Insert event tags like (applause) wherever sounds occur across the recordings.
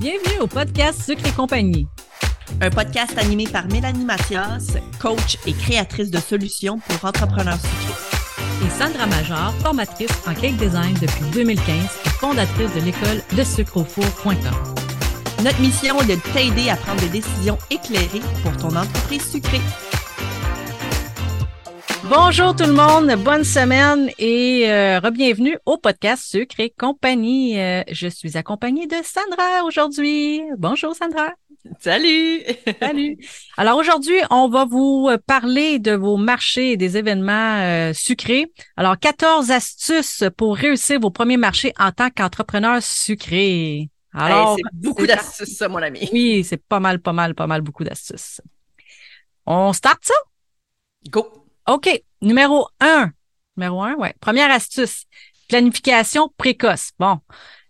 Bienvenue au podcast Sucre et compagnie. Un podcast animé par Mélanie Mathias, coach et créatrice de solutions pour entrepreneurs sucrés. Et Sandra Major, formatrice en cake design depuis 2015 et fondatrice de l'école de sucreaufour.com. Notre mission est de t'aider à prendre des décisions éclairées pour ton entreprise sucrée. Bonjour tout le monde, bonne semaine et euh, bienvenue au podcast Sucre et compagnie. Euh, je suis accompagnée de Sandra aujourd'hui. Bonjour Sandra. Salut. Salut. (laughs) Alors aujourd'hui, on va vous parler de vos marchés et des événements euh, sucrés. Alors 14 astuces pour réussir vos premiers marchés en tant qu'entrepreneur sucré. Alors, c'est beaucoup d'astuces ça mon ami. Oui, c'est pas mal pas mal pas mal beaucoup d'astuces. On start ça? Go. OK. Numéro un. Numéro un, ouais. Première astuce. Planification précoce. Bon.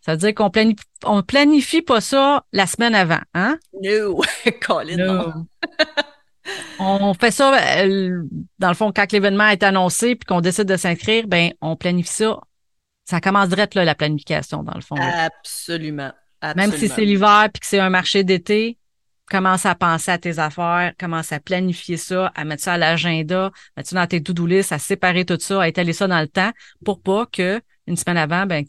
Ça veut dire qu'on planifie, on planifie pas ça la semaine avant, hein? No. (laughs) Colin, no. (laughs) on fait ça, euh, dans le fond, quand l'événement est annoncé puis qu'on décide de s'inscrire, ben, on planifie ça. Ça commence direct, là, la planification, dans le fond. Absolument. Absolument. Même si c'est l'hiver puis que c'est un marché d'été, commence à penser à tes affaires, commence à planifier ça, à mettre ça à l'agenda, mettre ça dans tes to-do list, à séparer tout ça, à étaler ça dans le temps pour pas que une semaine avant, ben,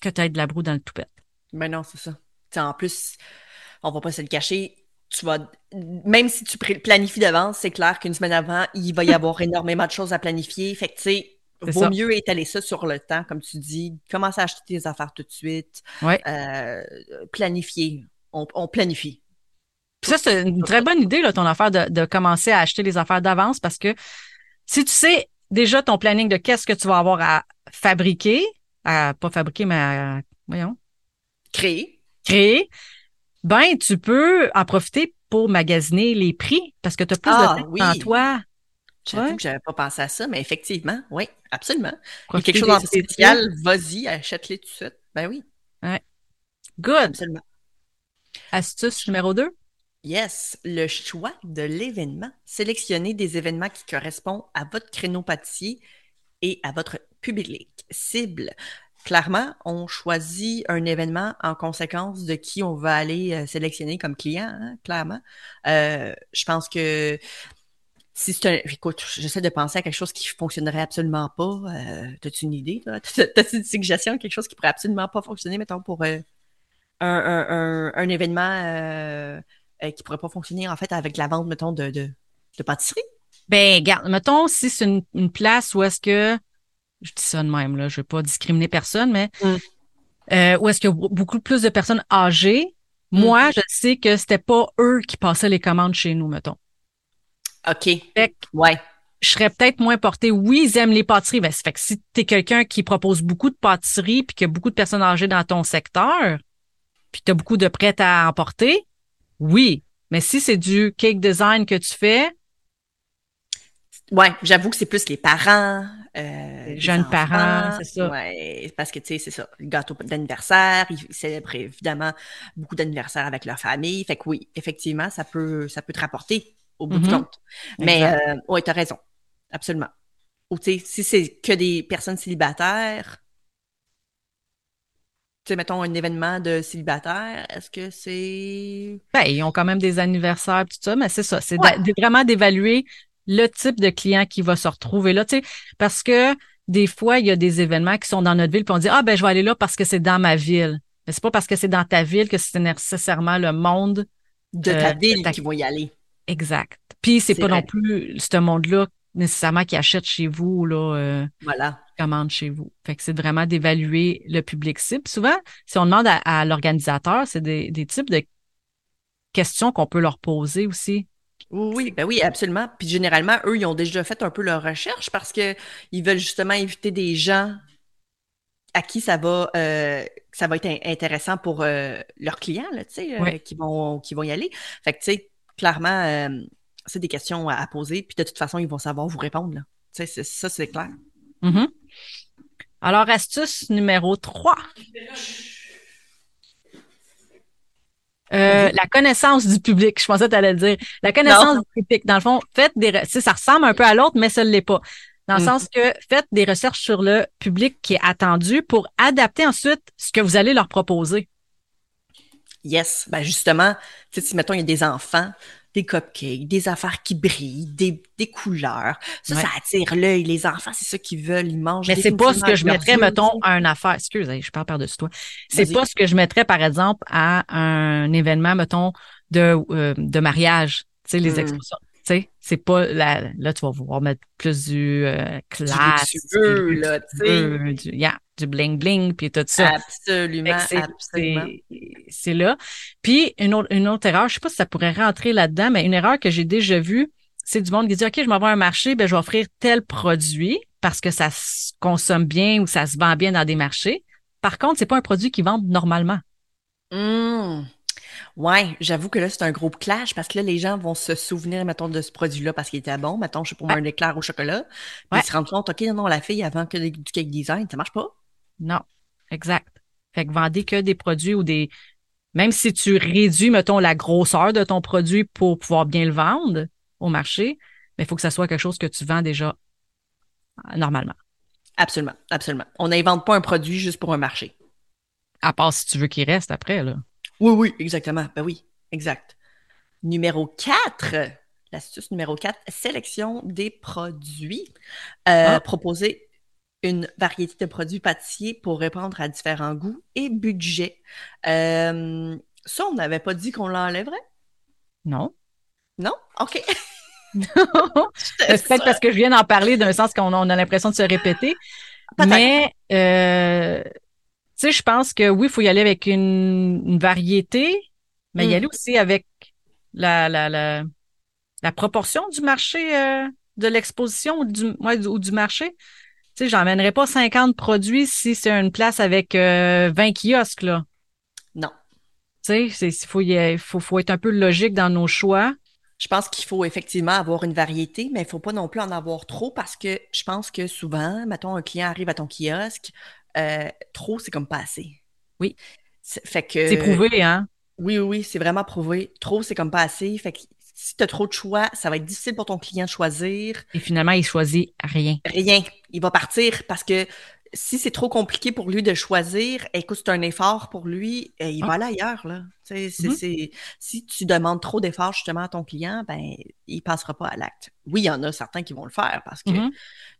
que tu aies de la broue dans le toupette. Ben non, c'est ça. en plus, on va pas se le cacher, tu vas, même si tu planifies d'avance, c'est clair qu'une semaine avant, il va y (laughs) avoir énormément de choses à planifier. Fait que, tu sais, vaut mieux étaler ça sur le temps, comme tu dis. Commence à acheter tes affaires tout de suite. Ouais. Euh, planifier. on planifie ça, c'est une très bonne idée, là, ton affaire de, commencer à acheter les affaires d'avance parce que si tu sais déjà ton planning de qu'est-ce que tu vas avoir à fabriquer, à pas fabriquer, mais à, voyons. Créer. Créer, ben, tu peux en profiter pour magasiner les prix parce que tu as plus de ah, temps en toi. J'avoue que j'avais pas pensé à ça, mais effectivement, oui, absolument. Il y a quelque chose en spécial, vas-y, achète-les tout de suite. Ben oui. Ouais. Good. Absolument. Astuce numéro deux. Yes, le choix de l'événement. Sélectionnez des événements qui correspondent à votre créneau pâtissier et à votre public cible. Clairement, on choisit un événement en conséquence de qui on va aller euh, sélectionner comme client, hein, clairement. Euh, je pense que si c'est un. Écoute, j'essaie de penser à quelque chose qui fonctionnerait absolument pas. Euh, T'as-tu une idée? (laughs) T'as-tu une suggestion, quelque chose qui pourrait absolument pas fonctionner, mettons, pour euh, un, événement euh, qui pourrait pas fonctionner en fait avec la vente, mettons, de, de, de pâtisserie? Ben, regarde, mettons, si c'est une, une, place où est-ce que, je dis ça de même, là, je veux pas discriminer personne, mais mm. euh, où est-ce qu'il y a beaucoup plus de personnes âgées, mm. moi, je sais que c'était pas eux qui passaient les commandes chez nous, mettons. OK. Fait ouais. Je serais peut-être moins portée. Oui, ils aiment les pâtisseries. Ben, fait que si tu es quelqu'un qui propose beaucoup de pâtisseries puis qu'il y a beaucoup de personnes âgées dans ton secteur, puis tu as beaucoup de prêts à emporter, oui, mais si c'est du cake design que tu fais. Ouais, j'avoue que c'est plus les parents. Euh, jeunes parents, c'est ça. Ouais, parce que tu sais, c'est ça. Le gâteau d'anniversaire, ils célèbrent évidemment beaucoup d'anniversaires avec leur famille. Fait que oui, effectivement, ça peut, ça peut te rapporter au bout du mm-hmm. compte. Mais euh, ouais, tu as raison. Absolument. Ou tu sais, si c'est que des personnes célibataires, tu sais, mettons un événement de célibataire, est-ce que c'est. Ben, ils ont quand même des anniversaires, tout ça, mais c'est ça. C'est vraiment d'évaluer le type de client qui va se retrouver là, tu sais, parce que des fois, il y a des événements qui sont dans notre ville, puis on dit, ah, ben, je vais aller là parce que c'est dans ma ville. Mais c'est pas parce que c'est dans ta ville que c'est nécessairement le monde de, ta ville qui vont y aller. Exact. Puis c'est pas non plus ce monde-là nécessairement qui achète chez vous, là. Euh, voilà commande chez vous. Fait que c'est vraiment d'évaluer le public cible. Souvent, si on demande à, l'organisateur, c'est des, types de questions qu'on peut leur poser aussi. Oui, ben oui, absolument. Puis généralement, eux, ils ont déjà fait un peu leur recherche parce que ils veulent justement inviter des gens à qui ça va euh, ça va être intéressant pour euh, leurs clients, tu sais, euh, qui vont qui vont y aller. Fait que tu sais, clairement, c'est des questions à, poser. Puis de toute façon, ils vont savoir vous répondre. Là. Tu sais, ça, c'est clair. Mm-hmm. Alors, astuce numéro 3. Euh, la connaissance du public. Je pensais que tu allais le dire. La connaissance du public. Dans le fond, faites des, ça ressemble un peu à l'autre, mais ça ne l'est pas. Dans le mm. sens que faites des recherches sur le public qui est attendu pour adapter ensuite ce que vous allez leur proposer. Yes. Ben justement, si mettons, il y a des enfants, des cupcakes, des affaires qui brillent, des, des couleurs. Ça, Ouais. ça attire l'œil. Les enfants, c'est ça qu'ils veulent. Ils mangent. Mais c'est pas ce que je mettrais, mettons, tu à une affaire. Excuse, je parle par-dessus toi. C'est pas ce que je mettrais, par exemple, à un événement, mettons, de, euh, de mariage. Tu sais, les Mm. expositions. Tu sais, c'est pas la, là, tu vas vouloir mettre plus du euh, classe. Luxueux, du là, tu sais. yeah, du bling bling, puis tout ça. Absolument, c'est- absolument. c'est- C'est là. Puis une autre, une autre erreur, je sais pas si ça pourrait rentrer là-dedans, mais une erreur que j'ai déjà vue, c'est du monde qui dit OK, je m'en vais à un marché, ben je vais offrir tel produit parce que ça se consomme bien ou ça se vend bien dans des marchés. Par contre, c'est pas un produit qu'ils vendent normalement. Hum. Ouais, j'avoue que là, c'est un gros clash parce que là, les gens vont se souvenir, mettons, de ce produit-là parce qu'il était bon. Mettons, je sais pas, moi, un éclair au chocolat. Puis Ouais. ils se rendent compte, OK, non, la fille, vend que du cake design, ça marche pas. Non, exact. Fait que vendez que des produits ou des même si tu réduis, mettons, la grosseur de ton produit pour pouvoir bien le vendre au marché, mais il faut que ça soit quelque chose que tu vends déjà euh, normalement. Absolument, absolument. On n'invente pas un produit juste pour un marché. À part si tu veux qu'il reste après, là. Oui, oui, exactement. Ben oui, exact. Numéro 4, l'astuce numéro 4, sélection des produits. Euh, Ah. Proposer une variété de produits pâtissiers pour répondre à différents goûts et budgets. Euh, ça, on n'avait pas dit qu'on l'enlèverait? Non. Non? OK. (laughs) (laughs) C'est peut-être parce que je viens d'en parler d'un sens qu'on on a l'impression de se répéter. (gasps) Mais, euh, tu sais, je pense que oui, il faut y aller avec une, une variété, mais y Mm. aller aussi avec la, la, la, la proportion du marché, euh, de l'exposition ou du, ouais, du- ou du marché. Tu sais, j'emmènerais pas 50 produits si c'est une place avec euh, 20 kiosques, là. Non. Tu sais, il faut, y- faut, faut être un peu logique dans nos choix. Je pense qu'il faut effectivement avoir une variété, mais il ne faut pas non plus en avoir trop parce que je pense que souvent, mettons, un client arrive à ton kiosque, euh, trop, c'est comme pas assez. Oui. C'est- Fait que. C'est prouvé, hein? Oui, oui, oui, c'est vraiment prouvé. Trop, c'est comme pas assez. Fait que si tu as trop de choix, ça va être difficile pour ton client de choisir. Et finalement, il choisit rien. Rien. Il va partir parce que si c'est trop compliqué pour lui de choisir, écoute, c'est un effort pour lui, euh, il va Ah. aller ailleurs, là. Mhm. c'est- si tu demandes trop d'efforts justement à ton client, ben, il passera pas à l'acte. Oui, il y en a certains qui vont le faire parce que, tu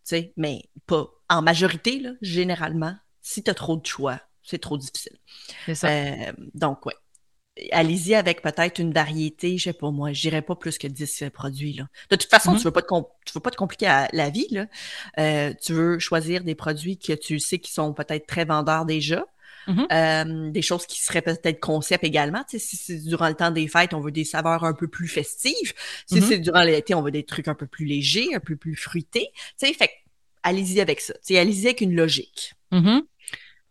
sais, mais pas. En majorité, là, généralement, si tu as trop de choix, c'est trop difficile. C'est ça. Euh, donc, ouais. Allez-y avec peut-être une variété, je sais pas moi, j'irai pas plus que 10 euh, produits. Là. De toute façon, Mhm. tu veux pas te tu veux pas te compliquer à- la vie. Là. Euh, tu veux choisir des produits que tu sais qui sont peut-être très vendeurs déjà. Mhm. Euh, des choses qui seraient peut-être concept également. Tu sais, si c'est durant le temps des fêtes, on veut des saveurs un peu plus festives. Si Mhm. c'est durant l'été, on veut des trucs un peu plus légers, un peu plus fruités. Tu sais, fait que allez-y avec ça. Tu sais, allez-y avec une logique.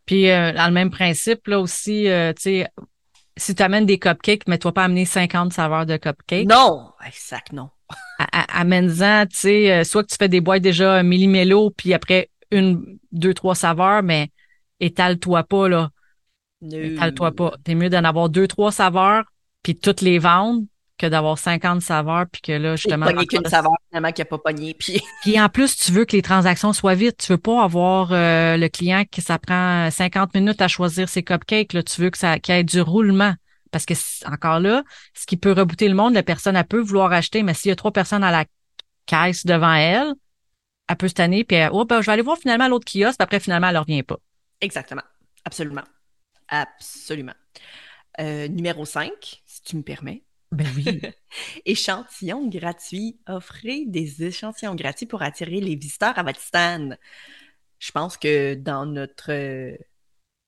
Puis, euh, dans le même principe, là aussi, euh, tu sais, si tu amènes des cupcakes, mais toi pas amener 50 saveurs de cupcakes. Non! Exact, non. Amène-en, tu sais, euh, soit que tu fais des boîtes déjà millimélo, puis après une, deux, trois saveurs, mais étale-toi pas, là. Étale-toi pas. T'es mieux d'en avoir deux, trois saveurs, puis toutes les vendre, que d'avoir 50 saveurs, puis que là, Justement, pogné qu'une saveur finalement qui n'a pas pogné. Puis (laughs) Puis en plus, tu veux que les transactions soient vite. Tu veux pas avoir euh, le client qui ça prend 50 minutes à choisir ses cupcakes. Là. Tu veux que ça qu'il y ait du roulement. Parce que encore là, ce qui peut rebooter le monde, la personne, elle peut vouloir acheter, mais s'il y a trois personnes à la caisse devant elle, elle peut se tanner, puis elle, oh, ben, je vais aller voir finalement l'autre kiosque, puis après, finalement, elle ne revient pas. Exactement. Absolument. Absolument. Euh, numéro 5, si tu me permets. Ben oui. (laughs) Échantillons gratuits. Offrez des échantillons gratuits pour attirer les visiteurs à votre stand. Je pense que dans notre, euh,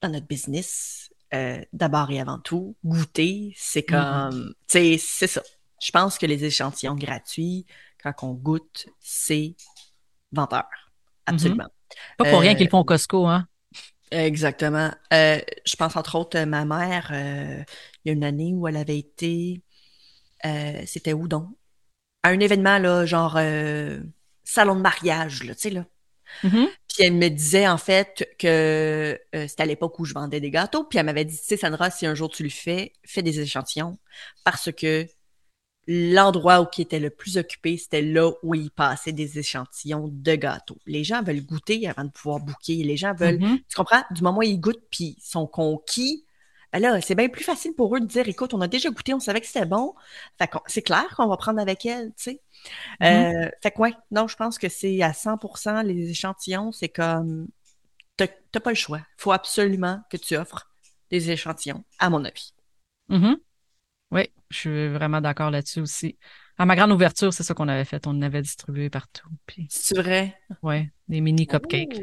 dans notre business, euh, d'abord et avant tout, goûter, c'est comme. Tu sais, c'est ça. Je pense que les échantillons gratuits, quand on goûte, c'est venteur. Absolument. Pas pour rien Euh, qu'ils font au Costco, hein. Exactement. Euh, je pense entre autres, ma mère, il y a une année où elle avait été, euh, c'était où donc? À un événement, là, genre euh, salon de mariage, là, tu sais, là. Mhm. Puis elle me disait en fait que euh, c'était à l'époque où je vendais des gâteaux. Puis elle m'avait dit, tu sais, Sandra, si un jour tu le fais, fais des échantillons. Parce que l'endroit où qui était le plus occupé, c'était là où il passait des échantillons de gâteaux. Les gens veulent goûter avant de pouvoir booker. Les gens veulent Mhm. tu comprends? Du moment où ils goûtent puis ils sont conquis, là, c'est bien plus facile pour eux de dire, écoute, on a déjà goûté, on savait que c'était bon. Fait c'est clair qu'on va prendre avec elle, tu sais. Mm-hmm. Euh, fait que ouais, non, je pense que c'est à 100% les échantillons, c'est comme, t'as pas le choix. Il faut absolument que tu offres des échantillons, à mon avis. Mm-hmm. Oui, je suis vraiment d'accord là-dessus aussi. À ma grande ouverture, c'est ça qu'on avait fait. On avait distribué partout. Puis... C'est vrai? Oui, des mini cupcakes.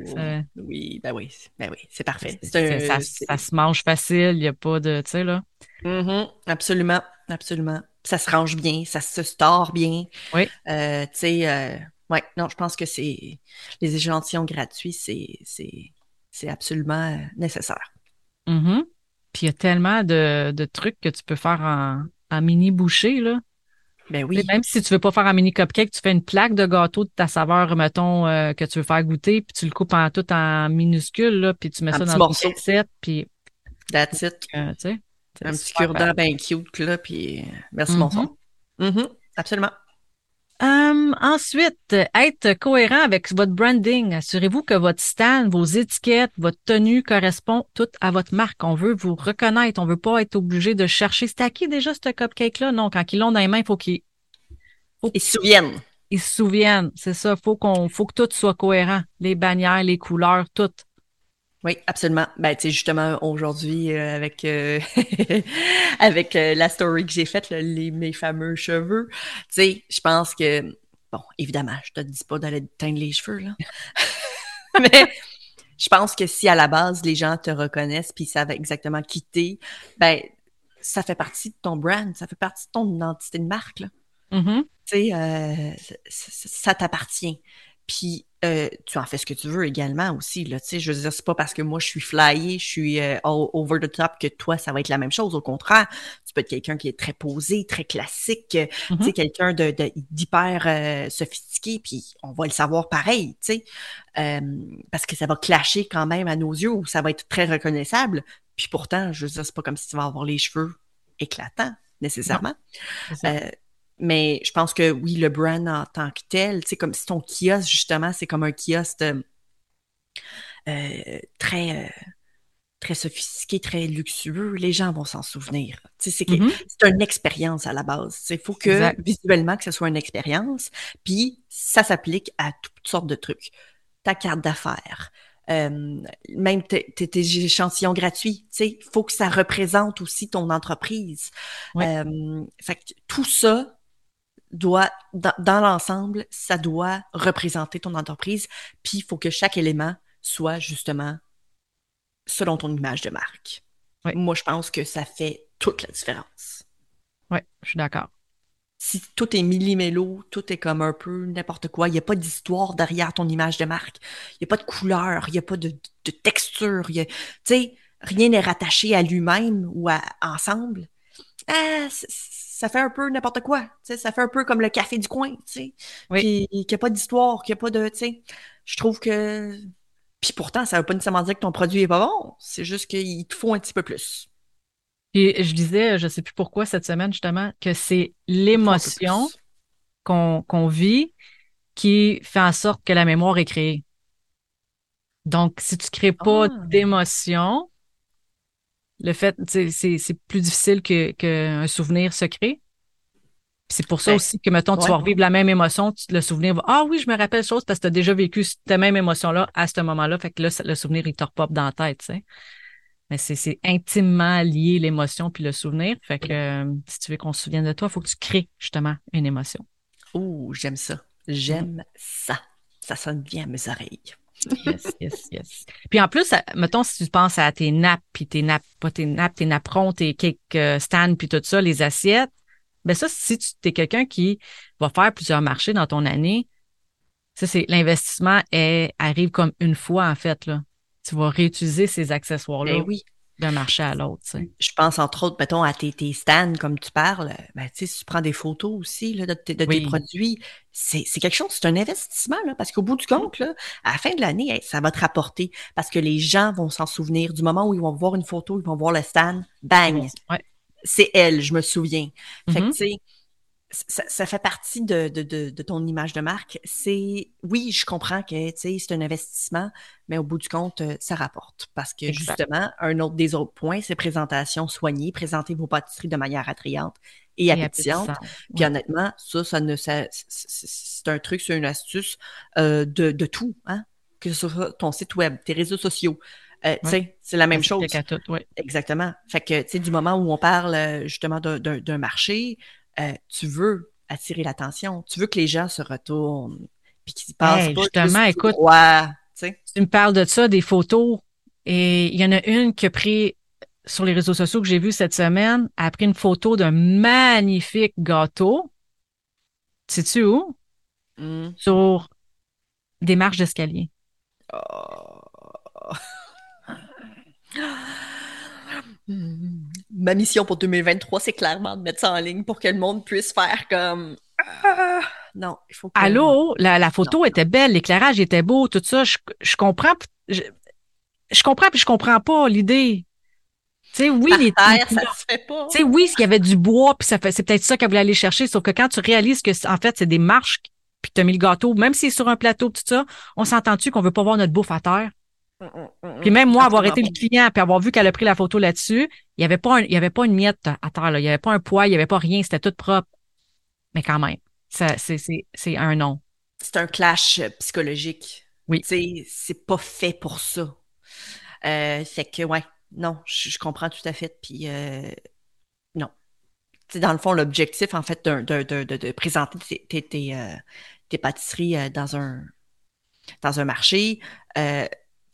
Oui, ben oui, ben oui, c'est parfait. ça, se mange facile, il n'y a pas de, tu sais, là. Mm-hmm. absolument, absolument. Ça se range bien, ça se store bien. Oui. Euh, tu sais, euh, ouais, non, je pense que c'est les échantillons gratuits, c'est, c'est, absolument nécessaire. Mm-hmm. Puis il y a tellement de, de, trucs que tu peux faire en, en mini bouchée, là. Ben oui. même si tu veux pas faire un mini cupcake, tu fais une plaque de gâteau de ta saveur, mettons, euh, que tu veux faire goûter, puis tu le coupes en tout en minuscule, là, puis tu mets ça dans une cassette, puis... That's it. Euh, tu sais, un petit cure-dent bien cute, là, puis merci, mon son. Mm-hmm. Absolument. Um, ensuite, être cohérent avec votre branding. Assurez-vous que votre stand, vos étiquettes, votre tenue correspond tout à votre marque. On veut vous reconnaître. On veut pas être obligé de chercher. C'est à qui déjà ce cupcake-là? Non, quand ils l'ont dans les mains, il faut qu'ils ils se souviennent. Ils se souviennent. C'est ça. Faut qu'on, faut que tout soit cohérent. Les bannières, les couleurs, tout. Oui, absolument. Ben, tu sais, justement, aujourd'hui, euh, avec euh, (laughs) avec euh, la story que j'ai faite, les, mes fameux cheveux, tu sais, je pense que, bon, évidemment, je te dis pas d'aller teindre les cheveux, là. (laughs) Mais je pense que si à la base, les gens te reconnaissent puis savent exactement qui t'es, ben, ça fait partie de ton brand, ça fait partie de ton identité de marque, là. Mm-hmm. Tu sais, ça t'appartient. Puis euh, tu en fais ce que tu veux également aussi. Là, je veux dire, c'est pas parce que moi je suis flyé, je suis euh, over the top que toi, ça va être la même chose. Au contraire, tu peux être quelqu'un qui est très posé, très classique, tu sais, mm-hmm. quelqu'un de, d'hyper sophistiqué, puis on va le savoir pareil, tu sais. parce que ça va clasher quand même à nos yeux ou ça va être très reconnaissable. Puis pourtant, je veux dire, c'est pas comme si tu vas avoir les cheveux éclatants nécessairement. Mais je pense que oui, le brand en tant que tel, tu sais, comme si ton kiosque, justement, c'est comme un kiosque euh, euh, très, euh, très sophistiqué, très luxueux, les gens vont s'en souvenir. Tu sais, c'est mm-hmm. une expérience à la base. Il faut que visuellement que ce soit une expérience, puis ça s'applique à toutes sortes de trucs. Ta carte d'affaires, même tes, échantillons gratuits, il faut que ça représente aussi ton entreprise. fait que tout ça, doit, dans, l'ensemble, ça doit représenter ton entreprise. Puis il faut que chaque élément soit justement selon ton image de marque. Moi, je pense que ça fait toute la différence. Oui, je suis d'accord. Si tout est millimélo, tout est comme un peu n'importe quoi, il n'y a pas d'histoire derrière ton image de marque, il n'y a pas de couleur, il n'y a pas de, texture, tu sais, rien n'est rattaché à lui-même ou à ensemble. Ah, ça fait un peu n'importe quoi. Ça fait un peu comme le café du coin, tu sais. Oui. Puis qu'il n'y a pas d'histoire, qu'il n'y a pas de. Je trouve que. Puis pourtant, ça ne veut pas nécessairement dire que ton produit est pas bon. C'est juste qu'il te faut un petit peu plus. Puis je disais, je sais plus pourquoi cette semaine, justement, que c'est l'émotion qu'on vit qui fait en sorte que la mémoire est créée. Donc, si tu ne crées pas ah. d'émotion, le fait, c'est plus difficile qu'un que souvenir se crée. C'est pour ça ben, aussi que, mettons, tu vas revivre la même émotion, tu, le souvenir va, ah oui, je me rappelle chose parce que tu as déjà vécu cette même émotion-là à ce moment-là. Fait que là, le souvenir, il te repop dans la tête, tu sais. Mais c'est intimement lié l'émotion puis le souvenir. Fait que euh, si tu veux qu'on se souvienne de toi, il faut que tu crées justement une émotion. Oh, j'aime ça. J'aime ça. Ça sonne bien à mes oreilles. Yes, yes, yes. Puis en plus, mettons, si tu penses à tes nappes, puis tes nappes, pas tes nappes, tes napperons, tes cake euh, stands, puis tout ça, les assiettes, ben ça, si tu es quelqu'un qui va faire plusieurs marchés dans ton année, ça, c'est l'investissement arrive comme une fois, en fait, là. Tu vas réutiliser ces accessoires-là. Ben oui d'un marché à l'autre. Je pense entre autres, mettons, à tes, stands, comme tu parles, ben, si tu prends des photos aussi là, de, tes produits, c'est quelque chose, c'est un investissement, là, parce qu'au bout du compte, là, à la fin de l'année, ça va te rapporter parce que les gens vont s'en souvenir du moment où ils vont voir une photo, ils vont voir le stand, bang! C'est elle, je me souviens. Fait que, mm-hmm. Ça, fait partie de, de, de, ton image de marque. C'est oui, je comprends que c'est un investissement, mais au bout du compte, euh, ça rapporte. Parce que justement, un autre des autres points, c'est présentation soignée, présenter vos pâtisseries de manière attrayante et, appétissante. Puis honnêtement, ça, ça ne c'est un truc, c'est une astuce euh, de, tout, hein? Que ce soit ton site web, tes réseaux sociaux. Euh, c'est la même chose. Exactement. Fait que, tu sais, du moment où on parle justement d'un marché, euh, tu veux attirer l'attention, tu veux que les gens se retournent, puis qu'ils passent Justement, écoute, tu me parles de ça, des photos, et il y en a une qui a pris sur les réseaux sociaux que j'ai vu cette semaine, elle a pris une photo d'un magnifique gâteau. Sais-tu où? Hmm. Sur des marches d'escalier. Oh. (laughs) ma mission pour 2023, c'est clairement de mettre ça en ligne pour que le monde puisse faire comme. Ah, non, il faut que... Allô, la, photo était belle, l'éclairage était beau, tout ça. Je, comprends. Je, comprends puis je comprends pas l'idée. Tu sais, oui, les terre, ça se fait pas. Tu sais, oui, qu'il y avait du bois, puis ça fait, c'est peut-être ça qu'elle voulait aller chercher, sauf que quand tu réalises que en fait c'est des marches, puis tu as mis le gâteau, même si c'est sur un plateau, tout ça, on s'entend-tu qu'on veut pas voir notre bouffe à terre? Mm, mm, mm, puis même moi, avoir été le client puis avoir vu qu'elle a pris la photo là-dessus, il n'y avait pas il y avait pas une miette à terre, là. il n'y avait pas un poids, il n'y avait pas rien, c'était tout propre. Mais quand même, ça, c'est, c'est, c'est un nom. C'est un clash euh, psychologique. Oui. C'est, c'est pas fait pour ça. Euh, fait que, ouais, non, je, comprends tout à fait. Puis, euh, non. C'est dans le fond, l'objectif, en fait, de, de, de, de présenter tes, tes, euh, tes pâtisseries dans un, dans un marché,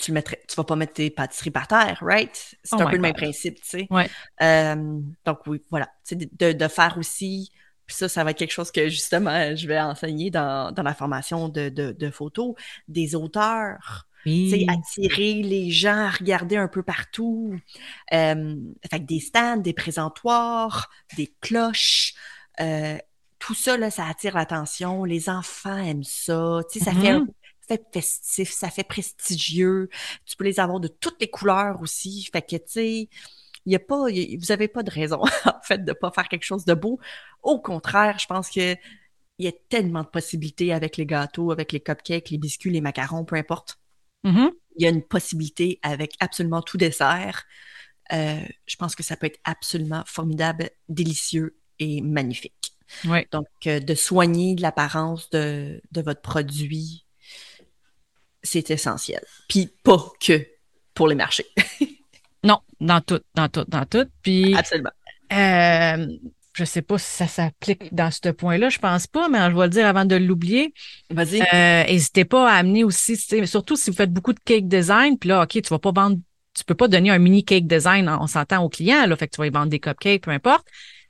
tu mettrais, tu vas pas mettre tes pâtisseries par terre, right? C'est oh un peu le même principe, tu sais. Euh, donc oui, voilà. De, de faire aussi, puis ça, ça va être quelque chose que justement je vais enseigner dans, dans la formation de, de, de photos, des auteurs. Oui. attirer les gens à regarder un peu partout. Euh, fait des stands, des présentoirs, des cloches. Euh, tout ça, là, ça attire l'attention. Les enfants aiment ça. Tu sais, ça fait un mm-hmm fait festif, ça fait prestigieux. Tu peux les avoir de toutes les couleurs aussi. Fait que, tu sais, il y a pas, vous avez pas de raison, (laughs) en fait, de pas faire quelque chose de beau. Au contraire, je pense que il y a tellement de possibilités avec les gâteaux, avec les cupcakes, les biscuits, les macarons, peu importe. Mm-hmm. Il y a une possibilité avec absolument tout dessert. Euh, je pense que ça peut être absolument formidable, délicieux et magnifique. Donc, euh, de soigner l'apparence de, de votre produit c'est essentiel. Puis pas que pour les marchés. (laughs) non, dans tout, dans tout, dans tout. Puis, Absolument. Euh, je sais pas si ça s'applique dans ce point-là, je pense pas, mais je vais le dire avant de l'oublier. Vas-y. Euh, n'hésitez pas à amener aussi, surtout si vous faites beaucoup de cake design, puis là, OK, tu vas pas vendre, tu peux pas donner un mini cake design, on s'entend au client, là, fait que tu vas y vendre des cupcakes, peu importe.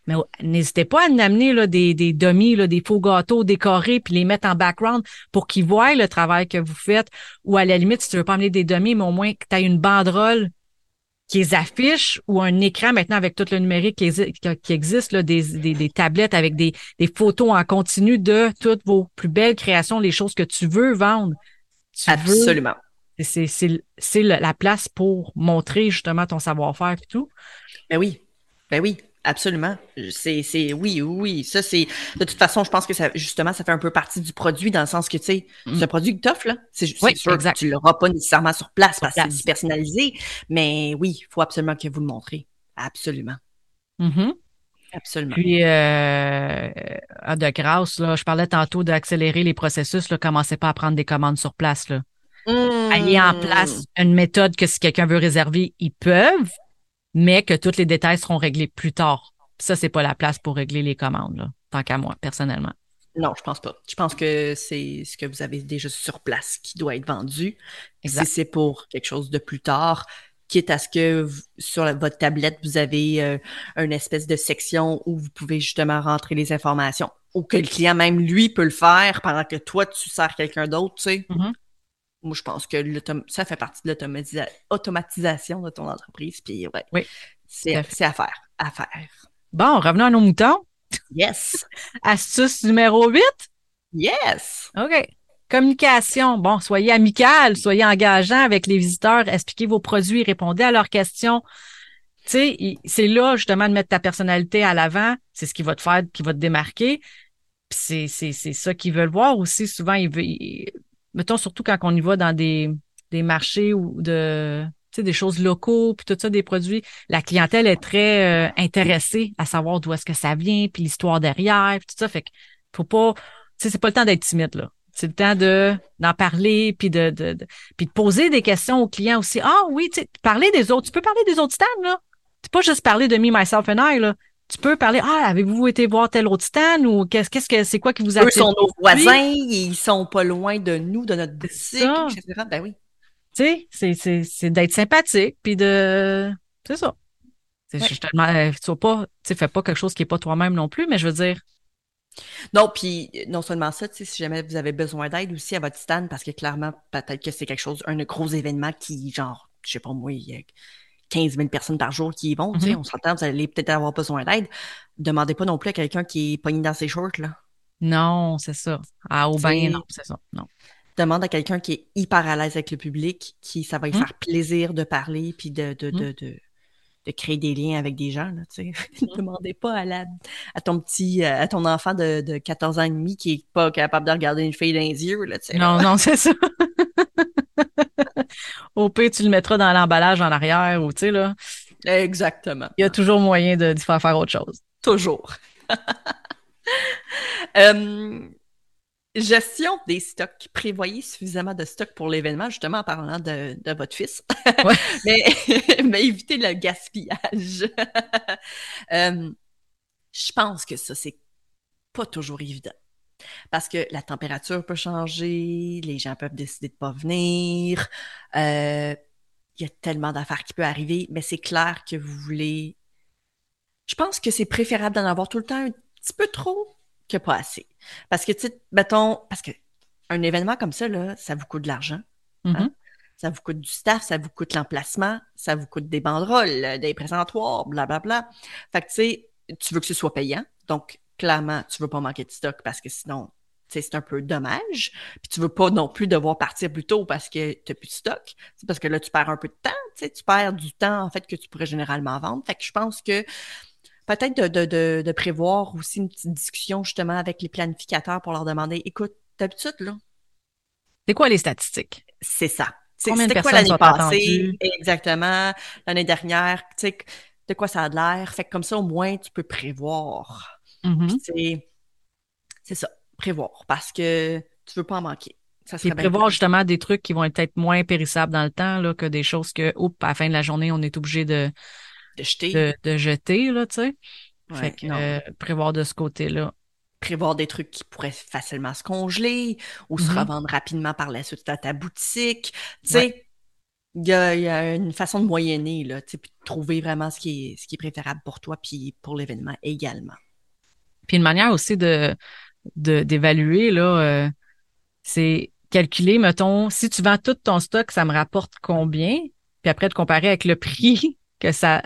Mais n'hésitez pas à nous amener là, des, des demi, là, des faux gâteaux décorés, puis les mettre en background pour qu'ils voient le travail que vous faites. Ou à la limite, si tu veux pas amener des demi, mais au moins que tu aies une banderole qui les affiche ou un écran maintenant avec tout le numérique qui, qui existe, là, des, des, des, tablettes avec des, des photos en continu de toutes vos plus belles créations, les choses que tu veux vendre. Absolument. C'est la place pour montrer justement ton savoir-faire et tout. Ben oui. Ben oui. Absolument. C'est, c'est, oui, oui, ça, c'est, de toute façon, je pense que ça, justement, ça fait un peu partie du produit dans le sens que, tu sais, mm. c'est un produit que t'offres, là. C'est, sûr que tu l'auras pas nécessairement sur place parce que c'est personnalisé, mais oui, il faut absolument que vous le montrez. Absolument. Mm-hmm. Absolument. Puis, euh, de grâce, là, je parlais tantôt d'accélérer les processus, là, commencez pas à prendre des commandes sur place, là. Mmh. Ayez en place une méthode que si quelqu'un veut réserver, ils peuvent, mais que tous les détails seront réglés plus tard. Ça, c'est pas la place pour régler les commandes, là, tant qu'à moi, personnellement. Non, je pense pas. Je pense que c'est ce que vous avez déjà sur place qui doit être vendu. Si c'est pour quelque chose de plus tard, quitte à ce que sur votre tablette, vous avez euh, une espèce de section où vous pouvez justement rentrer les informations, ou que le client même, lui, peut le faire pendant que toi, tu sers quelqu'un d'autre, tu sais. Mm-hmm moi, je pense que ça fait partie de l'automatisation de ton entreprise. Puis, ouais, oui, c'est à faire, à faire. Bon, revenons à nos moutons. Yes. (laughs) Astuce numéro 8. Yes. OK. Communication. Bon, soyez amical, soyez engageant avec les visiteurs, expliquez vos produits, répondez à leurs questions. Tu sais, c'est là justement de mettre ta personnalité à l'avant. C'est ce qui va te faire, qui va te démarquer. c'est ça qu'ils veulent voir aussi. Souvent, ils veulent, mettons, surtout quand on y va dans des, des marchés ou de des choses locaux, puis tout ça, des produits. La clientèle est très euh, intéressée à savoir d'où est-ce que ça vient, puis l'histoire derrière, puis tout ça. Fait que faut pas, tu sais, c'est pas le temps d'être timide, là. C'est le temps de d'en parler, puis de, de, puis de poser des questions aux clients aussi. Ah oui, tu parler des autres. Tu peux parler des autres stands, là. Tu peux pas juste parler de me, myself and I, là tu peux parler ah avez-vous été voir tel autre stand ou qu'est-ce qu'est-ce que c'est quoi qui vous a Eux sont nos voisins ils sont pas loin de nous de notre boutique etc ben oui. Tu sais c'est d'être sympathique puis de c'est ça. Ouais. je te tu pas tu fais pas quelque chose qui est pas toi-même non plus mais je veux dire. Non, puis non seulement ça, si jamais vous avez besoin d'aide aussi à votre stand, parce que clairement, peut-être que c'est quelque chose, un gros événement qui, genre, je sais pas moi, il y a 15 000 personnes par jour qui y vont, tu sais, mm-hmm. on s'entend, vous allez peut-être avoir besoin d'aide. Demandez pas non plus à quelqu'un qui est pogné dans ses shorts, là. Non, c'est ça. À au bain, non, c'est ça. Non. Demande à quelqu'un qui est hyper à l'aise avec le public, qui ça va lui mm. faire plaisir de parler puis de, de, mm. de, de, de, créer des liens avec des gens. Là, tu sais. (laughs) Mm. Demandez pas à, la, à ton petit, à ton enfant de, de 14 ans et demi qui est pas capable de regarder une fille dans les yeux. Là, tu sais, non, non, c'est ça. (laughs) Au pire, tu le mettras dans l'emballage en arrière ou tu sais, là. Exactement. Il y a toujours moyen de, faire faire autre chose. Toujours. (laughs) Euh, gestion des stocks. Prévoyez suffisamment de stocks pour l'événement, justement en parlant de, votre fils. (laughs) mais, (laughs) mais évitez le gaspillage. Euh, je pense que ça, c'est pas toujours évident. Parce que la température peut changer, les gens peuvent décider de pas venir. Euh, il y a tellement d'affaires qui peuvent arriver, mais c'est clair que vous voulez. Je pense que c'est préférable d'en avoir tout le temps un petit peu trop que pas assez. Parce que, tu sais, mettons, parce que un événement comme ça, là, ça vous coûte de l'argent. Hein? Mm-hmm. Ça vous coûte du staff, ça vous coûte l'emplacement, ça vous coûte des banderoles, des présentoirs, blablabla. Bla, bla. Fait que, tu sais, tu veux que ce soit payant. Donc, clairement, tu veux pas manquer de stock parce que sinon, c'est un peu dommage. Puis tu veux pas non plus devoir partir plus tôt parce que tu n'as plus de stock. C'est parce que là, tu perds un peu de temps. Tu perds du temps, en fait, que tu pourrais généralement vendre. Fait que je pense que peut-être de, de, de, prévoir aussi une petite discussion justement avec les planificateurs pour leur demander écoute, d'habitude, là. C'est quoi les statistiques? C'est ça. De personnes l'année passée? Exactement. L'année dernière, tu sais, de quoi ça a l'air? Fait que comme ça, au moins, tu peux prévoir. Mm-hmm. C'est ça, prévoir, parce que tu veux pas en manquer. Ça serait prévoir justement des trucs qui vont être peut-être moins périssables dans le temps là, que des choses que, oups, à la fin de la journée, on est obligé de, de jeter. De, jeter, là, tu sais. fait que, euh, prévoir de ce côté-là. Prévoir des trucs qui pourraient facilement se congeler ou se mm-hmm. revendre rapidement par la suite à ta boutique. Tu sais, il y, a, une façon de moyenner, là, puis de trouver vraiment ce qui est, ce qui est préférable pour toi puis pour l'événement également. Puis une manière aussi de d'évaluer, là, euh, c'est calculer, mettons, si tu vends tout ton stock, ça me rapporte combien? Puis après, de comparer avec le prix (laughs) que ça.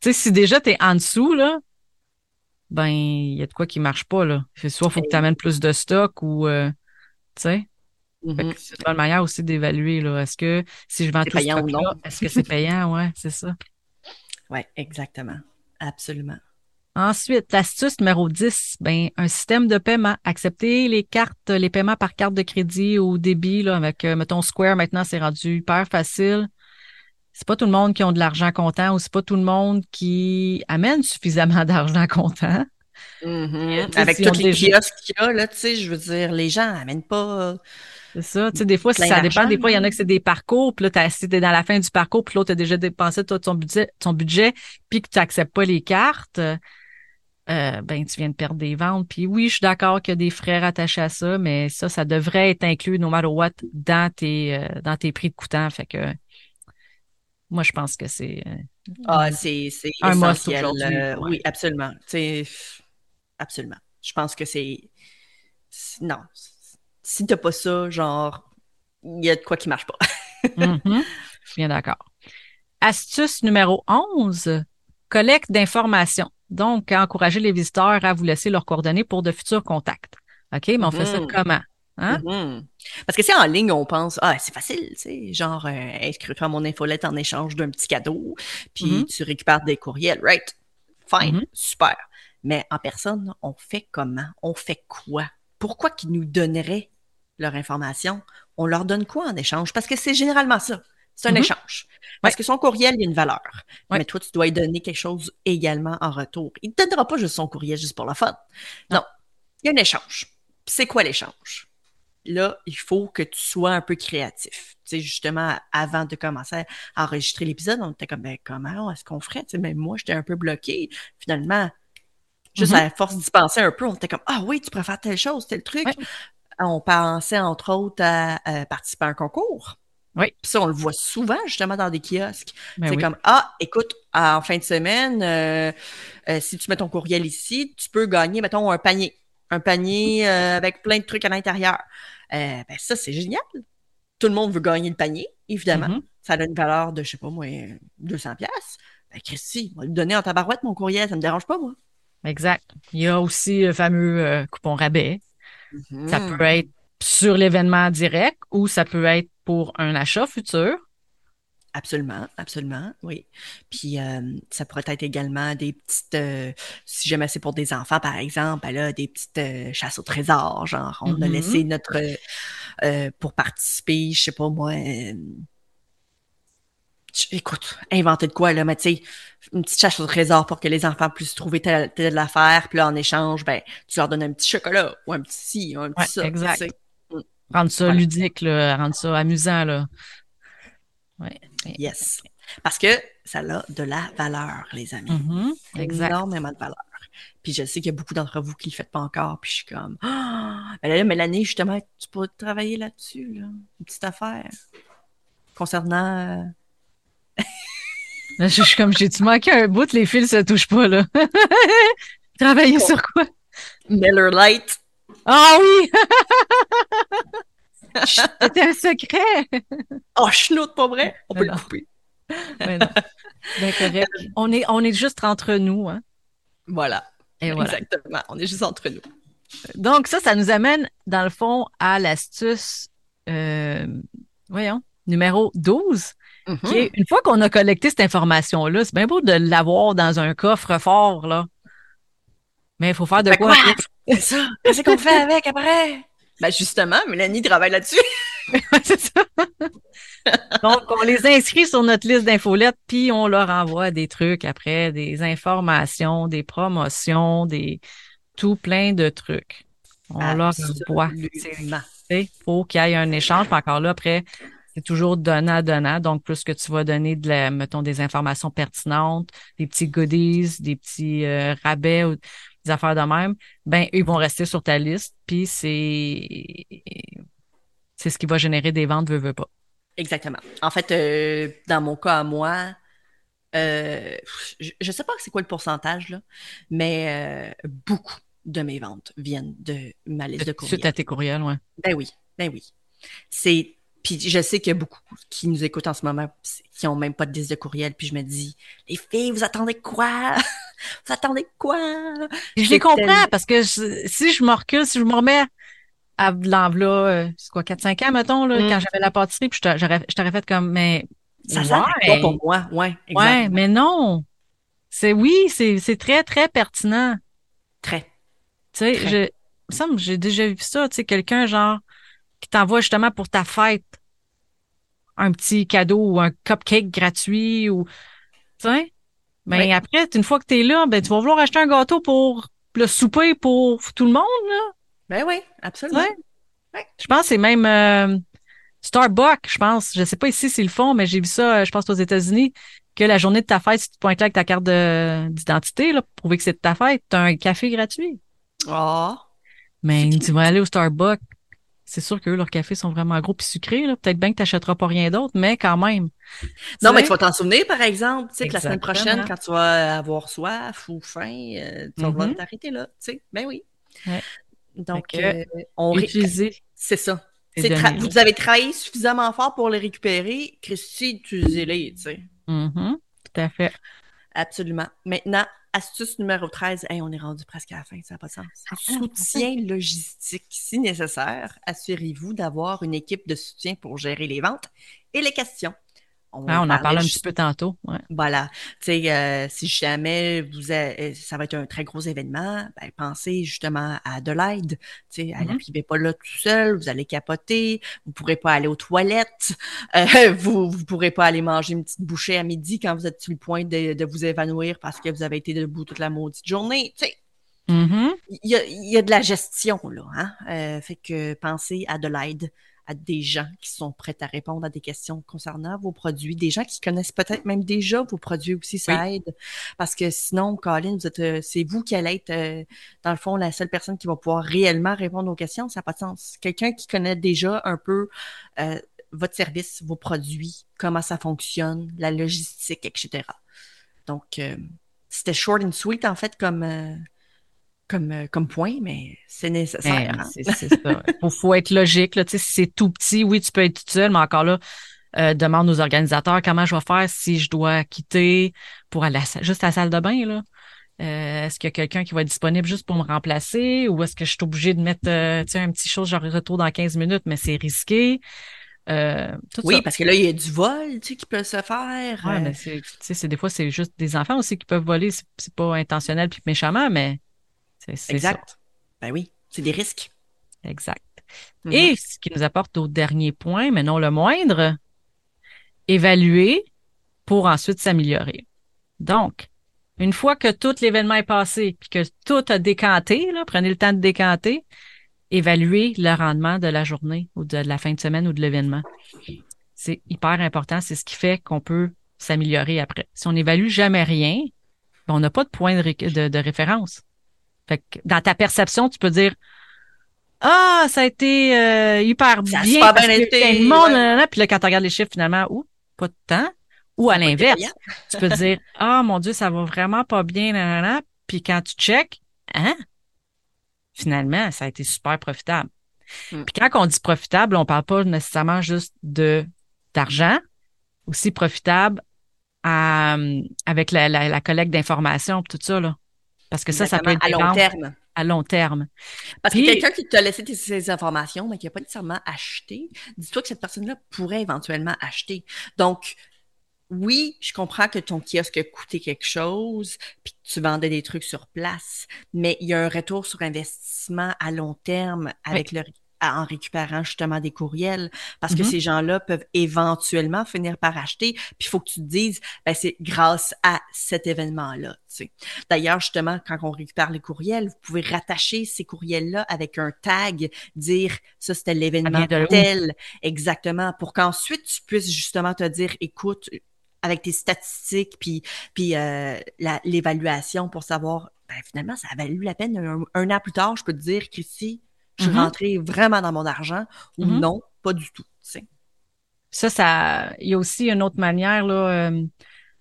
Tu sais, si déjà tu es en dessous, là, ben, il y a de quoi qui marche pas, là. Soit il faut que tu amènes plus de stock ou, euh, tu sais. Mm-hmm. C'est une manière aussi d'évaluer, là. Est-ce que si je vends tout stock là, est-ce que c'est payant? Ouais, c'est ça. Oui, exactement. Absolument. Ensuite, l'astuce numéro 10, ben, un système de paiement. Accepter les cartes, les paiements par carte de crédit ou débit, là, avec, euh, mettons, Square, maintenant, c'est rendu hyper facile. C'est pas tout le monde qui ont de l'argent comptant ou c'est pas tout le monde qui amène suffisamment (laughs) d'argent comptant. Mm-hmm. Avec tous les kiosques qu'il y a, là, tu sais, je veux dire, les gens amènent pas c'est ça. Tu sais, des fois, ça dépend. Des fois, il y en a que c'est des parcours, puis là, t'as, si t'es dans la fin du parcours, puis l'autre a déjà dépensé tout ton budget, ton budget, puis que tu n'acceptes pas les cartes, euh, ben tu viens de perdre des ventes. Puis oui, je suis d'accord qu'il y a des frais rattachés à ça, mais ça, ça devrait être inclus, no matter what, dans tes, euh, dans tes prix de coûtant. Fait que moi, je pense que c'est. Euh, ah, c'est, c'est un must aujourd'hui. Oui, absolument. Absolument. Je pense que c'est. Non, si t'as pas ça, genre, il y a de quoi qui marche pas. (laughs) Mm-hmm. Je suis bien d'accord. Astuce numéro 11, collecte d'informations. Donc, encourager les visiteurs à vous laisser leurs coordonnées pour de futurs contacts. OK, mais on fait ça mm-hmm. comment? Hein? Mm-hmm. Parce que c'est en ligne, on pense, ah, c'est facile, tu sais, genre, euh, inscris-toi à mon infolette en échange d'un petit cadeau, puis tu récupères des courriels, right? Fine, super. Mais en personne, on fait comment? On fait quoi? Pourquoi qu'ils nous donneraient leur information? On leur donne quoi en échange? Parce que c'est généralement ça. C'est un Mhm. échange. Parce Ouais. que son courriel, il y a une valeur. Ouais. Mais toi, tu dois lui donner quelque chose également en retour. Il ne te donnera pas juste son courriel juste pour la fun. Non. Non. Il y a un échange. C'est quoi l'échange? Là, il faut que tu sois un peu créatif. Tu sais, justement, avant de commencer à enregistrer l'épisode, on était comme, ben, comment est-ce qu'on ferait? Tu sais, même moi, j'étais un peu bloqué. Finalement, juste Mhm. à force d'y penser un peu, on était comme, ah oui, tu préfères telle chose, tel truc. Ouais. On pensait, entre autres, à, à participer à un concours. Oui. Puis ça, on le voit souvent, justement, dans des kiosques. Ben c'est oui. comme, ah, écoute, en fin de semaine, euh, euh, si tu mets ton courriel ici, tu peux gagner, mettons, un panier. Un panier euh, avec plein de trucs à l'intérieur. Ben ça, c'est génial. Tout le monde veut gagner le panier, évidemment. Mhm. Ça a une valeur de, je sais pas moi, 200 pièces. Ben, Christy, on va lui donner en tabarouette mon courriel, ça me dérange pas, moi. Exact. Il y a aussi le fameux coupon rabais. Ça Mhm. peut être sur l'événement direct ou ça peut être pour un achat futur? Absolument, absolument, oui. Puis euh, ça pourrait être également des petites, euh, si jamais c'est pour des enfants, par exemple, ben là, des petites euh, chasses au trésor, genre on a laissé notre euh, euh, pour participer, je sais pas moi. écoute, inventer de quoi là, mais tu sais, une petite chasse au trésor pour que les enfants puissent trouver telle, telle affaire, puis là en échange, ben tu leur donnes un petit chocolat ou un petit ci, ou un petit Ouais, ça. exact. tu sais. Rendre ça Voilà. ludique, là, rendre ça amusant. Là. Ouais. Yes. Parce que ça a de la valeur, les amis. Exact. énormément de valeur. Puis je sais qu'il y a beaucoup d'entre vous qui ne le faites pas encore, puis je suis comme Ah! Ben là, Mélanie, justement, tu peux travailler là-dessus, là. Une petite affaire. Concernant euh, Là, je suis comme, j'ai-tu manqué un bout, les fils se touchent pas, là. (laughs) Travailler sur quoi? Miller Lite. Ah oui! (laughs) C'était un secret! Oh, chenoute, pas vrai? On peut Non. le couper. Mais non. Ben correct. (laughs) On est, on est juste entre nous, hein. Voilà. Et voilà. Exactement. On est juste entre nous. Donc, ça, ça nous amène, dans le fond, à l'astuce, euh, voyons, numéro 12, Mhm. qui est, une fois qu'on a collecté cette information-là, c'est bien beau de l'avoir dans un coffre fort, là. Mais il faut faire de quoi? C'est ça. Qu'est-ce qu'on fait avec après? Ben justement, Mélanie travaille là-dessus. (laughs) C'est ça. Donc, on les inscrit sur notre liste d'infolettes, puis on leur envoie des trucs après, des informations, des promotions, des tout plein de trucs. On leur envoie. Il faut qu'il y ait un échange. Puis encore là, après, c'est toujours donnant-donnant. Donc, plus que tu vas donner de la, mettons, des informations pertinentes, des petits goodies, des petits euh, rabais ou des affaires de même, ben, ils vont rester sur ta liste. Puis c'est c'est ce qui va générer des ventes, veux, veux pas. Exactement. En fait, euh, dans mon cas à moi, euh, je ne sais pas c'est quoi le pourcentage, là, mais euh, beaucoup de mes ventes viennent de ma liste de Suite courriels. à tes courriels, ouais. Ben oui, ben oui. C'est puis je sais qu'il y a beaucoup qui nous écoutent en ce moment qui ont même pas de liste de courriel, puis je me dis les filles, vous attendez quoi Vous attendez quoi je les comprends tellement- parce que je- si je me recule, si je me remets à l'enveloppe, euh, c'est quoi, 4-5 ans, mettons, là, Mm. quand j'avais la pâtisserie, puis je t'aurais fait comme, mais Ça ouais. pas pour moi, ouais, exact. Ouais, mais non. C'est oui, c'est c'est très très pertinent. Très. Tu sais, Très. je, il me semble j'ai déjà vu ça, tu sais, quelqu'un genre qui t'envoie justement pour ta fête un petit cadeau ou un cupcake gratuit ou tu sais? Mais Oui. après, une fois que t'es là, ben tu vas vouloir acheter un gâteau pour le souper pour tout le monde, là. Ben oui, absolument. Ouais. Ouais. Je pense que c'est même euh, Starbucks, je pense. Je sais pas ici s'ils le font, mais j'ai vu ça, euh, je pense aux États-Unis, que la journée de ta fête, si tu te pointes là avec ta carte de- d'identité, là, pour prouver que c'est de ta fête, t'as un café gratuit. Ah, Mais C'est tu vas aller au Starbucks. C'est sûr que eux, leurs cafés sont vraiment gros puis sucrés. là. Peut-être bien que tu n'achèteras pas rien d'autre, mais quand même. Non, mais tu vas t'en souvenir, par exemple, tu sais, que la semaine prochaine, quand tu vas avoir soif ou faim, euh, tu vas devoir t'arrêter là, tu sais. Ben oui. Ouais. Donc, euh, on Utiliser c'est ça. vous avez travaillé suffisamment fort pour les récupérer. Christy, utilisez-les, tu sais. Mhm. Tout à fait. Absolument. Maintenant, astuce numéro 13. Hey, on est rendu presque à la fin, ça n'a pas de sens. Soutien logistique. Si nécessaire, assurez-vous d'avoir une équipe de soutien pour gérer les ventes et les questions. On, ah, on en parle un petit peu tantôt. Ouais. Voilà. Tu sais, euh, si jamais vous avez, euh, ça va être un très gros événement, ben, pensez justement à de l'aide. Tu sais, mm pas là tout seul, vous allez capoter, vous pourrez pas aller aux toilettes, euh, (laughs) vous vous pourrez pas aller manger une petite bouchée à midi quand vous êtes sur le point de, de vous évanouir parce que vous avez été debout toute la maudite journée. Tu sais, mm-hmm. il y, a, y, a, de la gestion là. Hein? fait que pensez à de l'aide à des gens qui sont prêts à répondre à des questions concernant vos produits, des gens qui connaissent peut-être même déjà vos produits aussi, ça aide. Parce que sinon, Colin, vous êtes, euh, c'est vous qui allez être, euh, dans le fond, la seule personne qui va pouvoir réellement répondre aux questions. Ça n'a pas de sens. Quelqu'un qui connaît déjà un peu euh, votre service, vos produits, comment ça fonctionne, la logistique, etc. Donc, c'était short and sweet, en fait, comme comme, euh, comme point, mais c'est nécessaire. Hein. C'est ça. (laughs) Il faut, être logique. Là, si c'est tout petit, oui, tu peux être tout seul, mais encore là, euh, demande aux organisateurs comment je vais faire si je dois quitter pour aller juste à la salle de bain. Là. Euh, est-ce qu'il y a quelqu'un qui va être disponible juste pour me remplacer ou est-ce que je suis obligée de mettre un petit chose genre retour dans 15 minutes, mais c'est risqué? oui, parce que là, il y a du vol tu sais, qui peut se faire. Oui, mais c'est, des fois, c'est juste des enfants aussi qui peuvent voler. C'est, pas intentionnel puis méchamment, mais exact. Ben oui, c'est des risques. Exact. Mm-hmm. Et ce qui nous apporte au dernier point, mais non le moindre, évaluer pour ensuite s'améliorer. Donc, une fois que tout l'événement est passé, puis que tout a décanté, là, prenez le temps de décanter, évaluer le rendement de la journée ou de la fin de semaine ou de l'événement. C'est hyper important, c'est ce qui fait qu'on peut s'améliorer après. Si on n'évalue jamais rien, ben, on n'a pas de point de référence. Fait que dans ta perception, tu peux dire Ah, ça a été euh, hyper bien. Ça bien été. Monde, Puis là, quand tu regardes les chiffres, finalement, ou pas de temps. Ou à l'inverse, tu peux dire (laughs) Ah mon Dieu, ça va vraiment pas bien, nanana. Puis quand tu check, hein? Finalement, ça a été super profitable. Hmm. Puis quand on dit profitable, on parle pas nécessairement juste de d'argent, aussi profitable à, avec la, la, la collecte d'informations tout ça, là. Parce que ça, ça peut être à long terme. À long terme. Parce que quelqu'un qui t'a laissé ces informations, mais qui n'a pas nécessairement acheté, dis-toi que cette personne-là pourrait éventuellement acheter. Donc, oui, je comprends que ton kiosque a coûté quelque chose, puis que tu vendais des trucs sur place, mais il y a un retour sur investissement à long terme avec le en récupérant justement des courriels parce que mm-hmm. ces gens-là peuvent éventuellement finir par acheter. Puis il faut que tu te dises, ben, c'est grâce à cet événement-là. Tu sais. D'ailleurs, justement, quand on récupère les courriels, vous pouvez rattacher ces courriels-là avec un tag, dire ça c'était l'événement tel, exactement, pour qu'ensuite tu puisses justement te dire, écoute, avec tes statistiques puis puis euh, l'évaluation pour savoir ben, finalement ça a valu la peine un, un, an plus tard je peux te dire qu'ici je suis rentrée vraiment dans mon argent ou mm-hmm. non, pas du tout. Ça, ça, il y a aussi une autre manière là, euh,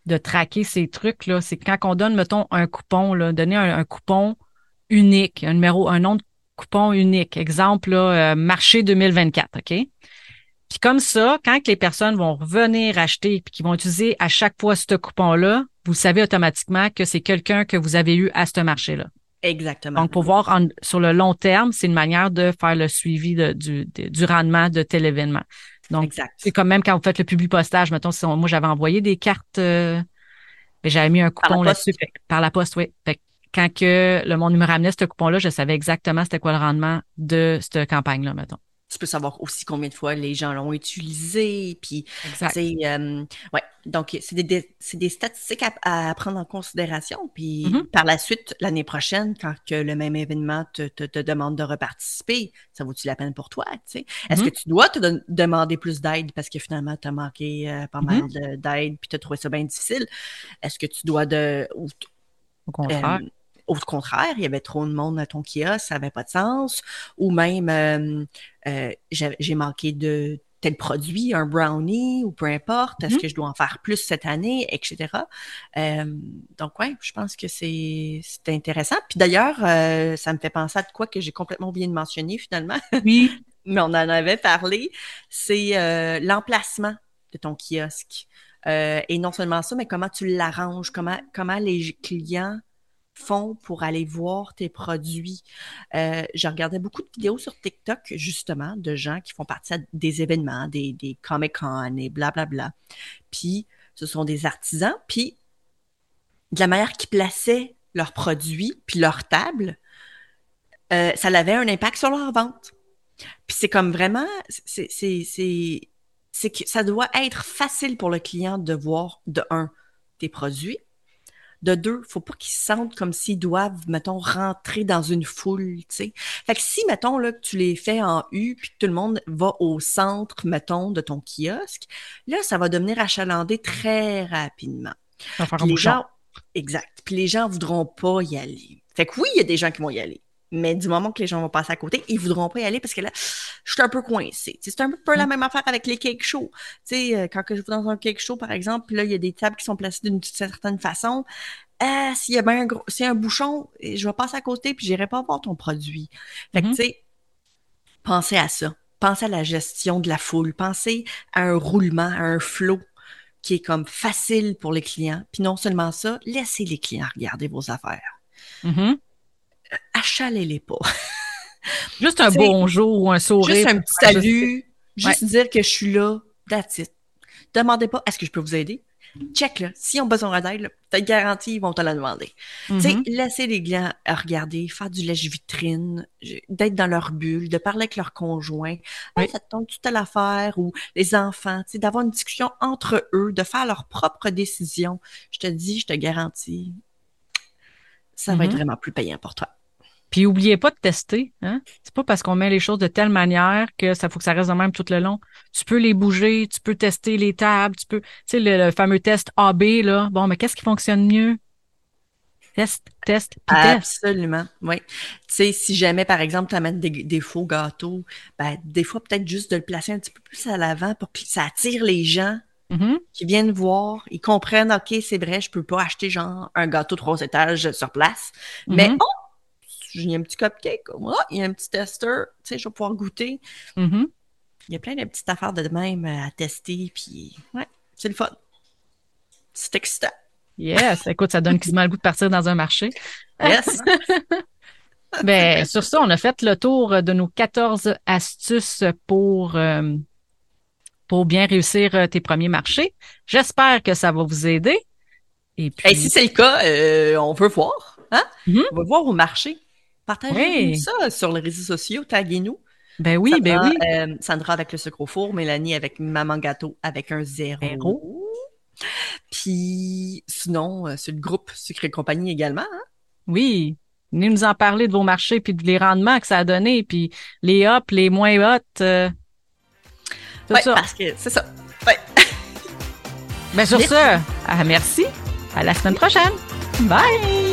de traquer ces trucs là. C'est quand on donne, mettons, un coupon, là, donner un, coupon unique, un numéro, un nom de coupon unique. Exemple, là, euh, marché 2024, OK? Puis comme ça, quand les personnes vont revenir acheter puis qu'ils vont utiliser à chaque fois ce coupon-là, vous savez automatiquement que c'est quelqu'un que vous avez eu à ce marché-là. Exactement. Donc, pour voir sur le long terme, c'est une manière de faire le suivi du, du rendement de tel événement. Donc, c'est comme même quand vous faites le public postage, mettons, si moi j'avais envoyé des cartes, euh, j'avais mis un coupon là-dessus par la poste, oui. quand que le monde me ramenait ce coupon-là, je savais exactement c'était quoi le rendement de cette campagne-là, mettons tu peux savoir aussi combien de fois les gens l'ont utilisé. Puis, c'est, euh, ouais, donc c'est des, des, statistiques à, prendre en considération. Puis, mm-hmm. par la suite, l'année prochaine, quand que le même événement te, te, demande de reparticiper, ça vaut-tu la peine pour toi? Est-ce mm-hmm. que tu dois te demander plus d'aide parce que finalement, tu as manqué euh, pas mal mm-hmm. d'aide puis tu as trouvé ça bien difficile? Est-ce que tu dois de. Au contraire. Euh, au contraire, il y avait trop de monde à ton kiosque, ça n'avait pas de sens. Ou même, euh, euh, j'ai manqué de tel produit, un brownie ou peu importe, est-ce mm-hmm. que je dois en faire plus cette année, etc. Euh, donc, ouais, je pense que c'est intéressant. Puis d'ailleurs, ça me fait penser à de quoi que j'ai complètement oublié de mentionner finalement. (laughs) Oui. Mais on en avait parlé. C'est l'emplacement de ton kiosque. et non seulement ça, mais comment tu l'arranges, comment, comment les clients font pour aller voir tes produits. Euh, je regardais beaucoup de vidéos sur TikTok, justement, de gens qui font partie des événements, des, des Comic-Con et blablabla. Bla, bla. Puis, ce sont des artisans. Puis, de la manière qu'ils plaçaient leurs produits, puis leur table, euh, ça avait un impact sur leur vente. Puis c'est comme vraiment, c'est, que ça doit être facile pour le client de voir, de un, tes produits. De deux, faut pas qu'ils se sentent comme s'ils doivent, mettons, rentrer dans une foule, tu sais. Fait que si, mettons, là, que tu les fais en U, puis que tout le monde va au centre, mettons, de ton kiosque, là, ça va devenir achalandé très rapidement. les gens, exact. Puis les gens voudront pas y aller. Fait que oui, il y a des gens qui vont y aller. Mais du moment que les gens vont passer à côté, ils voudront pas y aller parce que là, je suis un peu coincée. C'est un peu la mm. même affaire avec les cake shows. Tu sais, euh, quand je vais dans un cake show, par exemple, là, il y a des tables qui sont placées d'une certaine façon. Euh, s'il y a bien un gros, un bouchon, je vais passer à côté puis j'irai pas voir ton produit. Fait que, mm-hmm. tu sais, pensez à ça. Pensez à la gestion de la foule. Pensez à un roulement, à un flot qui est comme facile pour les clients. Puis non seulement ça, laissez les clients regarder vos affaires. Mm-hmm achalez-les pas. (laughs) Juste un bonjour ou un sourire. Juste un petit salut. Juste dire que je suis là. That's it. Demandez pas, est-ce que je peux vous aider? Check, là. S'ils ont besoin d'aide, t'as garantie, ils vont te la demander. Tu sais, mm-hmm. laissez les clients regarder, faire du lèche-vitrine, d'être dans leur bulle, de parler avec leur conjoint. ça te tombe toute à l'affaire ou les enfants, tu sais, d'avoir une discussion entre eux, de faire leurs propres décisions. Je te dis, je te garantis, ça va être mm-hmm. vraiment plus payant pour toi. Puis oubliez pas de tester. Hein? C'est pas parce qu'on met les choses de telle manière que ça faut que ça reste de même tout le long. Tu peux les bouger, tu peux tester les tables, tu peux, tu sais, le, fameux test AB, là. Bon, mais qu'est-ce qui fonctionne mieux? Test, test, puis test. Absolument, oui. Tu sais, si jamais, par exemple, tu amènes des, des, faux gâteaux, ben, des fois, peut-être juste de le placer un petit peu plus à l'avant pour que ça attire les gens mm-hmm. qui viennent voir, ils comprennent, OK, c'est vrai, je peux pas acheter genre un gâteau trois étages sur place, mais oh, a un petit cupcake, oh, il y a un petit tester, tu sais, je vais pouvoir goûter. Mm-hmm. Il y a plein de petites affaires de même à tester, puis ouais, c'est le fun. C'est excitant. Yes, (laughs) écoute, ça donne quasiment le goût de partir dans un marché. Yes. (laughs) ben, sur ça, on a fait le tour de nos 14 astuces pour, euh, pour bien réussir euh, tes premiers marchés. J'espère que ça va vous aider. Et puis... si c'est le cas, euh, on veut voir. Hein? Mm-hmm. On va voir au marché. Partagez ça sur les réseaux sociaux, taguez-nous. Ben oui, ben oui. Euh, Sandra avec le sucre au four, Mélanie avec Maman Gâteau avec un zéro. Puis sinon, euh, c'est le groupe Sucre et compagnie également. Hein? Oui. Venez nous en parler de vos marchés puis de les rendements que ça a donné, puis les hop, les moins hot. Euh, tout ça. parce que c'est ça. Ouais. ben sur ce, ah, merci. À la semaine prochaine. Bye!